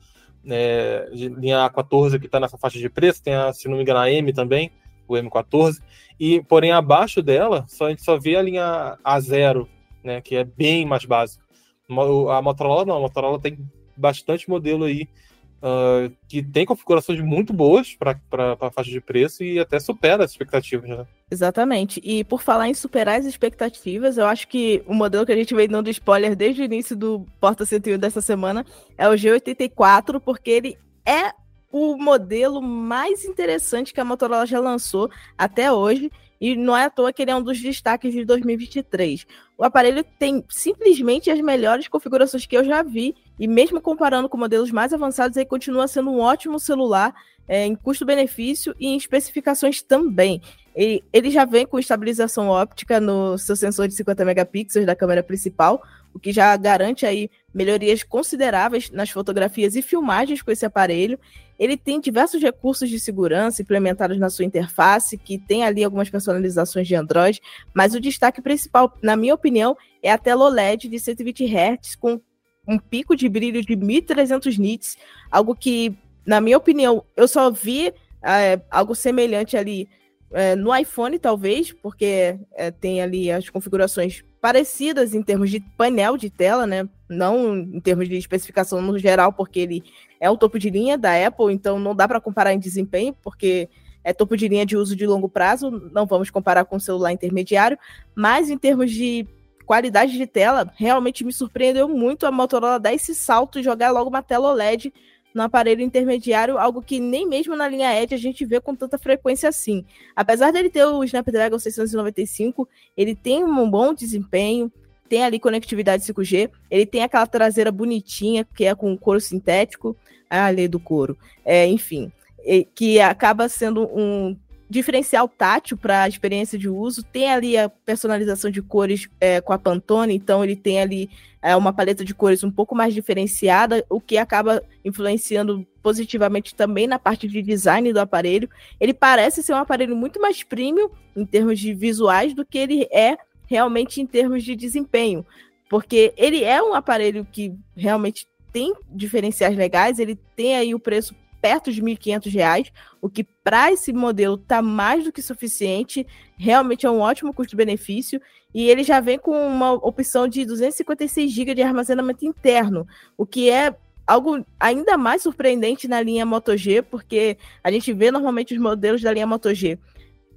é, linha A14 que está nessa faixa de preço, tem a, se não me engano, a M também, o M14, e porém abaixo dela só, a gente só vê a linha A0, né, que é bem mais básica. A Motorola não, a Motorola tem bastante modelo aí uh, que tem configurações muito boas para a faixa de preço e até supera as expectativas. Né? Exatamente. E por falar em superar as expectativas, eu acho que o modelo que a gente veio dando spoiler desde o início do Porta 101 dessa semana é o G84, porque ele é o modelo mais interessante que a Motorola já lançou até hoje. E não é à toa que ele é um dos destaques de 2023. O aparelho tem simplesmente as melhores configurações que eu já vi, e mesmo comparando com modelos mais avançados, ele continua sendo um ótimo celular é, em custo-benefício e em especificações também. Ele, ele já vem com estabilização óptica no seu sensor de 50 megapixels da câmera principal, o que já garante aí melhorias consideráveis nas fotografias e filmagens com esse aparelho. Ele tem diversos recursos de segurança implementados na sua interface, que tem ali algumas personalizações de Android, mas o destaque principal, na minha opinião, é a tela OLED de 120 Hz com um pico de brilho de 1300 nits, algo que, na minha opinião, eu só vi é, algo semelhante ali é, no iPhone, talvez, porque é, tem ali as configurações parecidas em termos de painel de tela, né? Não em termos de especificação no geral, porque ele é o topo de linha da Apple, então não dá para comparar em desempenho, porque é topo de linha de uso de longo prazo, não vamos comparar com o celular intermediário, mas em termos de qualidade de tela, realmente me surpreendeu muito a Motorola dar esse salto e jogar logo uma tela OLED no aparelho intermediário, algo que nem mesmo na linha Edge a gente vê com tanta frequência assim. Apesar dele ter o Snapdragon 695, ele tem um bom desempenho, tem ali conectividade 5G, ele tem aquela traseira bonitinha, que é com couro sintético, a lei do couro, é, enfim, que acaba sendo um diferencial tátil para a experiência de uso. Tem ali a personalização de cores é, com a Pantone, então ele tem ali é, uma paleta de cores um pouco mais diferenciada, o que acaba influenciando positivamente também na parte de design do aparelho. Ele parece ser um aparelho muito mais premium em termos de visuais do que ele é realmente em termos de desempenho, porque ele é um aparelho que realmente tem diferenciais legais, ele tem aí o preço perto de R$ 1.500, o que para esse modelo está mais do que suficiente. Realmente é um ótimo custo-benefício. E ele já vem com uma opção de 256 GB de armazenamento interno, o que é algo ainda mais surpreendente na linha Moto G, porque a gente vê normalmente os modelos da linha Moto G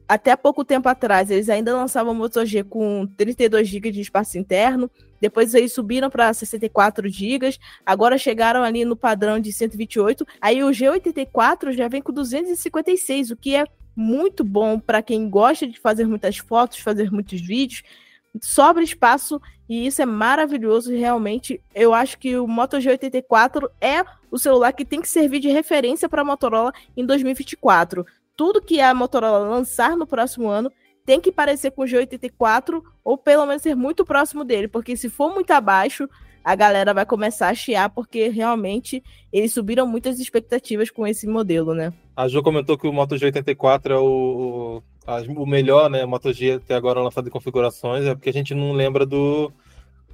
até pouco tempo atrás, eles ainda lançavam Moto G com 32 GB de espaço interno, depois eles subiram para 64 GB, agora chegaram ali no padrão de 128, aí o G84 já vem com 256, o que é muito bom para quem gosta de fazer muitas fotos, fazer muitos vídeos, sobra espaço e isso é maravilhoso realmente. Eu acho que o Moto G84 é o celular que tem que servir de referência para a Motorola em 2024 tudo que a Motorola lançar no próximo ano tem que parecer com o G84 ou pelo menos ser muito próximo dele, porque se for muito abaixo, a galera vai começar a chiar, porque realmente eles subiram muitas expectativas com esse modelo, né? A Jo comentou que o Moto G84 é o, o, o melhor, né? Moto G até agora lançado em configurações, é porque a gente não lembra do,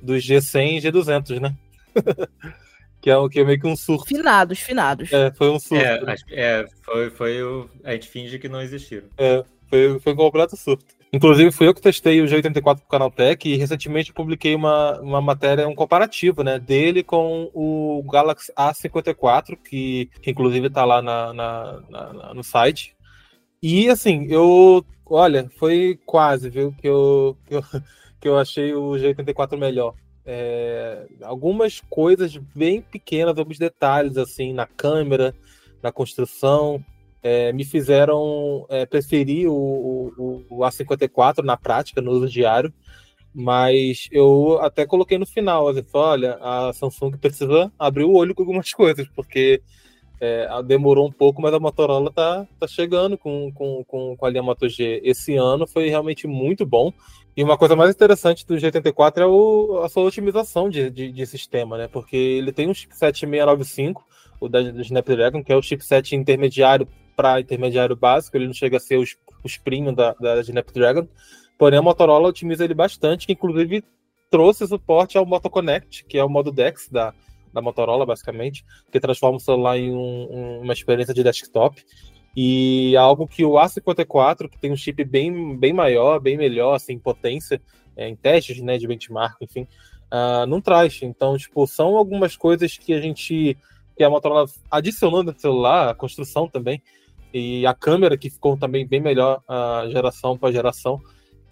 do G100 e G200, né? que é, que é meio que um surto. Finados, finados. É, foi um surto. É, é foi, foi o. A gente finge que não existiram. É, foi, foi um completo surto. Inclusive, fui eu que testei o G84 pro Canaltech e recentemente publiquei uma, uma matéria, um comparativo, né, dele com o Galaxy A54, que, que inclusive tá lá na, na, na, no site. E, assim, eu... Olha, foi quase, viu, que eu, que eu, que eu achei o G84 melhor é, algumas coisas bem pequenas, alguns detalhes assim na câmera, na construção, é, me fizeram é, preferir o, o, o, A54 na prática, no uso diário. Mas eu até coloquei no final, assim, olha, a Samsung precisa abrir o olho com algumas coisas, porque é, demorou um pouco, mas a Motorola tá, tá chegando com, com, com, com a linha Moto G. Esse ano foi realmente muito bom. E uma coisa mais interessante do G84 é o, a sua otimização de, de, de, sistema, né? Porque ele tem um chipset 695, o da, Snapdragon, que é o chipset intermediário para intermediário básico, ele não chega a ser os, os premium da, da Snapdragon. Porém, a Motorola otimiza ele bastante, que inclusive trouxe suporte ao Moto Connect, que é o modo DeX da, da Motorola, basicamente, que transforma o celular em um, uma experiência de desktop. E algo que o A54, que tem um chip bem, bem maior, bem melhor, assim, potência, é, em testes né, de benchmark, enfim, uh, não traz. Então, tipo, são algumas coisas que a gente, que a Motorola adicionou no celular, a construção também, e a câmera que ficou também bem melhor uh, geração para geração.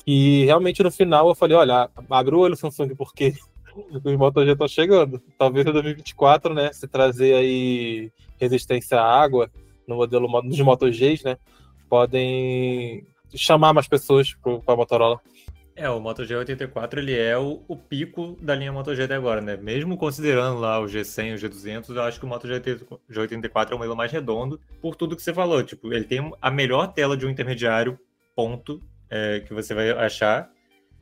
E realmente no final eu falei, olha, abre o olho Samsung, porque os Moto G estão chegando. Talvez em 2024, né, se trazer aí resistência à água, no modelo dos Moto Gs, né? Podem chamar mais pessoas para a Motorola. É, o Moto G84 ele é o, o, pico da linha Moto G até agora, né? Mesmo considerando lá o G100 e o G200, eu acho que o Moto G84 é o modelo mais redondo por tudo que você falou. Tipo, ele tem a melhor tela de um intermediário, ponto, é, que você vai achar.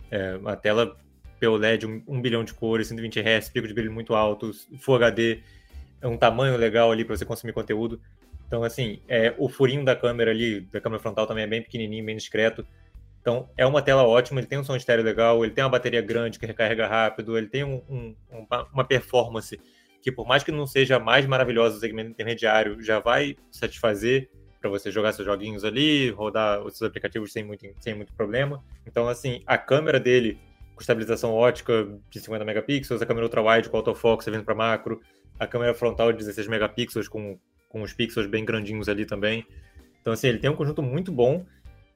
É, uma tela POLED, um, um bilhão de cores, 120 Hz, pico de brilho muito alto, Full HD, é um tamanho legal ali para você consumir conteúdo. Então, assim, é, o furinho da câmera ali, da câmera frontal também é bem pequenininho, bem discreto. Então, é uma tela ótima, ele tem um som estéreo legal, ele tem uma bateria grande que recarrega rápido, ele tem um, um, uma performance que, por mais que não seja mais maravilhosa do segmento intermediário, já vai satisfazer para você jogar seus joguinhos ali, rodar os seus aplicativos sem muito, sem muito problema. Então, assim, a câmera dele, com estabilização ótica de 50 megapixels, a câmera ultra-wide com autofoco, vendo para macro, a câmera frontal de 16 megapixels com, com os pixels bem grandinhos ali também. Então, assim, ele tem um conjunto muito bom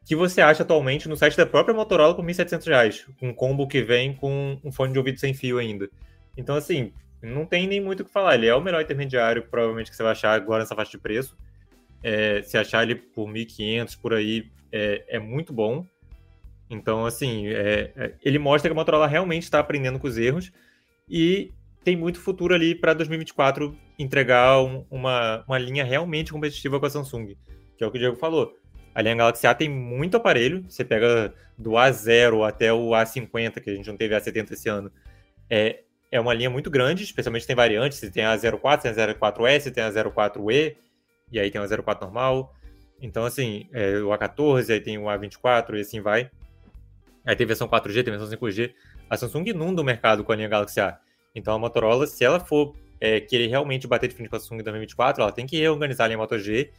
que você acha atualmente no site da própria Motorola por R$ 1.700, um combo que vem com um fone de ouvido sem fio ainda. Então, assim, não tem nem muito o que falar. Ele é o melhor intermediário, provavelmente, que você vai achar agora nessa faixa de preço. É, se achar ele por 1.500 por aí, é, é, muito bom. Então, assim, é, é ele mostra que a Motorola realmente está aprendendo com os erros e tem muito futuro ali para 2024 entregar um, uma, uma linha realmente competitiva com a Samsung, que é o que o Diego falou a linha Galaxy A tem muito aparelho. Você pega do A0 até o A50, que a gente não teve A70 esse ano. É, é uma linha muito grande, especialmente tem variantes. Você tem a 04, tem a 04S, tem a 04E, e aí tem a 04 normal. Então, assim, é, o A14, aí tem o A24 e assim vai. Aí tem versão 4G, tem versão 5G. A Samsung inunda o mercado com a linha Galaxy A. Então a Motorola, se ela for é, querer realmente bater de frente com a Samsung em 2024, ela tem que reorganizar a linha Moto G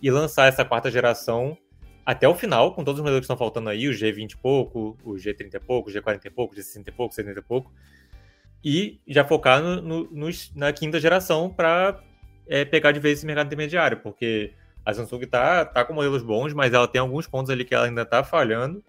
e lançar essa quarta geração até o final, com todos os modelos que estão faltando aí, o G20 e pouco, o G30 e pouco, o G40 e pouco, o G60 e pouco, o G70 e pouco, e já focar no, no, no, na quinta geração para é, pegar de vez esse mercado intermediário, porque a Samsung tá, tá com modelos bons, mas ela tem alguns pontos ali que ela ainda tá falhando,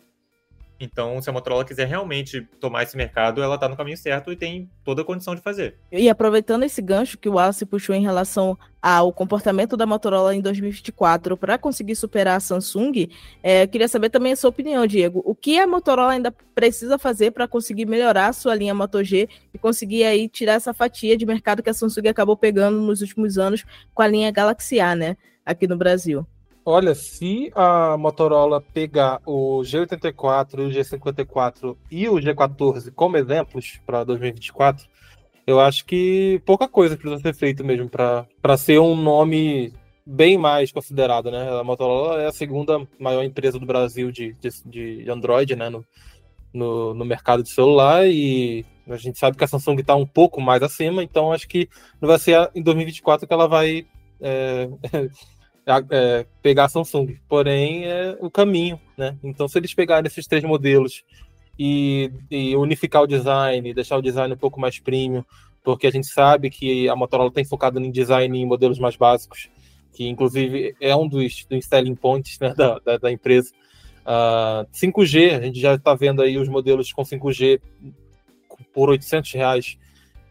então, se a Motorola quiser realmente tomar esse mercado, ela está no caminho certo e tem toda a condição de fazer. E aproveitando esse gancho que o Wallace puxou em relação ao comportamento da Motorola em 2024 para conseguir superar a Samsung, é, queria saber também a sua opinião, Diego. O que a Motorola ainda precisa fazer para conseguir melhorar a sua linha Moto G e conseguir aí tirar essa fatia de mercado que a Samsung acabou pegando nos últimos anos com a linha Galaxy A, né, aqui no Brasil? Olha, se a Motorola pegar o G84, o G54 e o G14 como exemplos para 2024, eu acho que pouca coisa precisa ser feita mesmo para ser um nome bem mais considerado, né? A Motorola é a segunda maior empresa do Brasil de, de, de Android, né? No, no, no, mercado de celular e a gente sabe que a Samsung está um pouco mais acima, então acho que não vai ser em 2024 que ela vai é, é, pegar a Samsung. Porém, é o caminho, né? Então, se eles pegarem esses três modelos e, e, unificar o design, deixar o design um pouco mais premium, porque a gente sabe que a Motorola tem focado em design em modelos mais básicos, que inclusive é um dos, dos selling points né, da, da, da, empresa. Uh, ah, 5G, a gente já está vendo aí os modelos com 5G por 800 reais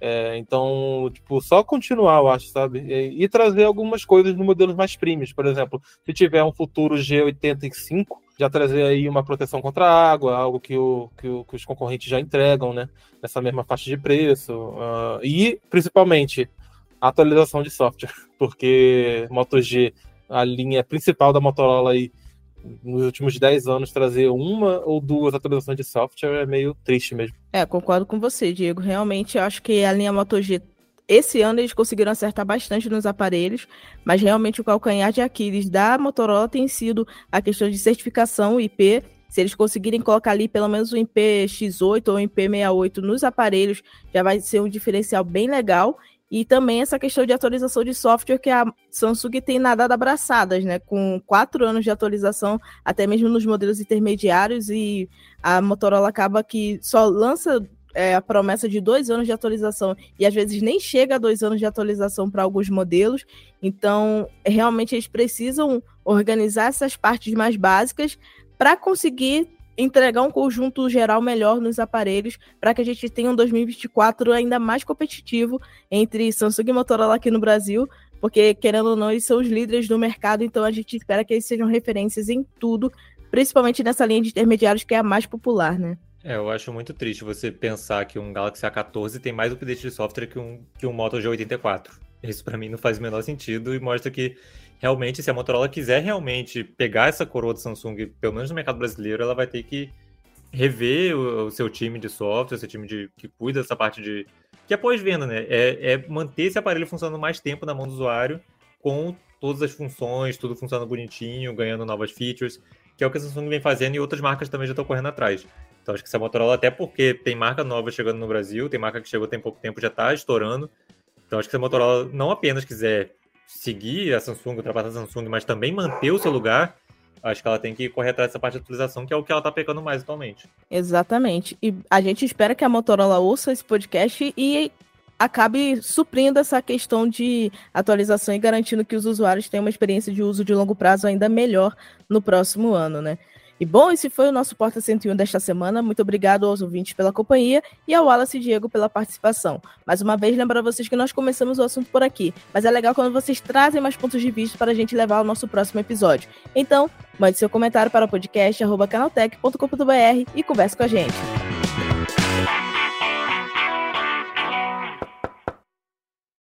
é, então, tipo, só continuar, eu acho, sabe? E, e, trazer algumas coisas no modelos mais premiums. Por exemplo, se tiver um futuro G85, já trazer aí uma proteção contra água, algo que, o, que, o, que os concorrentes já entregam, né? Nessa mesma faixa de preço. Uh, e, principalmente, atualização de software, porque Moto G, a linha principal da Motorola aí, nos últimos 10 anos trazer uma ou duas atualizações de software é meio triste mesmo. É, concordo com você, Diego. Realmente, eu acho que a linha Moto G, esse ano eles conseguiram acertar bastante nos aparelhos, mas realmente o calcanhar de Aquiles da Motorola tem sido a questão de certificação IP. Se eles conseguirem colocar ali pelo menos o IP X8 ou o IP 68 nos aparelhos, já vai ser um diferencial bem legal. E também essa questão de atualização de software que a Samsung tem nadado abraçadas, né? Com quatro anos de atualização, até mesmo nos modelos intermediários, e a Motorola acaba que só lança é, a promessa de dois anos de atualização e às vezes nem chega a dois anos de atualização para alguns modelos. Então, realmente eles precisam organizar essas partes mais básicas para conseguir entregar um conjunto geral melhor nos aparelhos para que a gente tenha um 2024 ainda mais competitivo entre Samsung e Motorola aqui no Brasil, porque querendo ou não, eles são os líderes do mercado, então a gente espera que eles sejam referências em tudo, principalmente nessa linha de intermediários que é a mais popular, né? É, eu acho muito triste você pensar que um Galaxy A14 tem mais update de software que um, que um Moto G84. Isso para mim não faz o menor sentido e mostra que realmente, se a Motorola quiser realmente pegar essa coroa do Samsung, pelo menos no mercado brasileiro, ela vai ter que rever o, o, seu time de software, seu time de, que cuida dessa parte de. que é pós-venda, né? É, é, manter esse aparelho funcionando mais tempo na mão do usuário, com todas as funções, tudo funcionando bonitinho, ganhando novas features, que é o que a Samsung vem fazendo e outras marcas também já estão correndo atrás. Então acho que essa Motorola, até porque tem marca nova chegando no Brasil, tem marca que chegou tem pouco tempo, já está estourando. Então acho que se a Motorola não apenas quiser seguir a Samsung, ultrapassar a Samsung, mas também manter o seu lugar, acho que ela tem que correr atrás dessa parte de atualização, que é o que ela está pecando mais atualmente. Exatamente. E a gente espera que a Motorola ouça esse podcast e acabe suprindo essa questão de atualização e garantindo que os usuários tenham uma experiência de uso de longo prazo ainda melhor no próximo ano, né? E bom, esse foi o nosso Porta 101 desta semana. Muito obrigado aos ouvintes pela companhia e ao Wallace e Diego pela participação. Mais uma vez, lembrar vocês que nós começamos o assunto por aqui, mas é legal quando vocês trazem mais pontos de vista para a gente levar ao nosso próximo episódio. Então, mande seu comentário para o podcast canaltech.com.br e converse com a gente.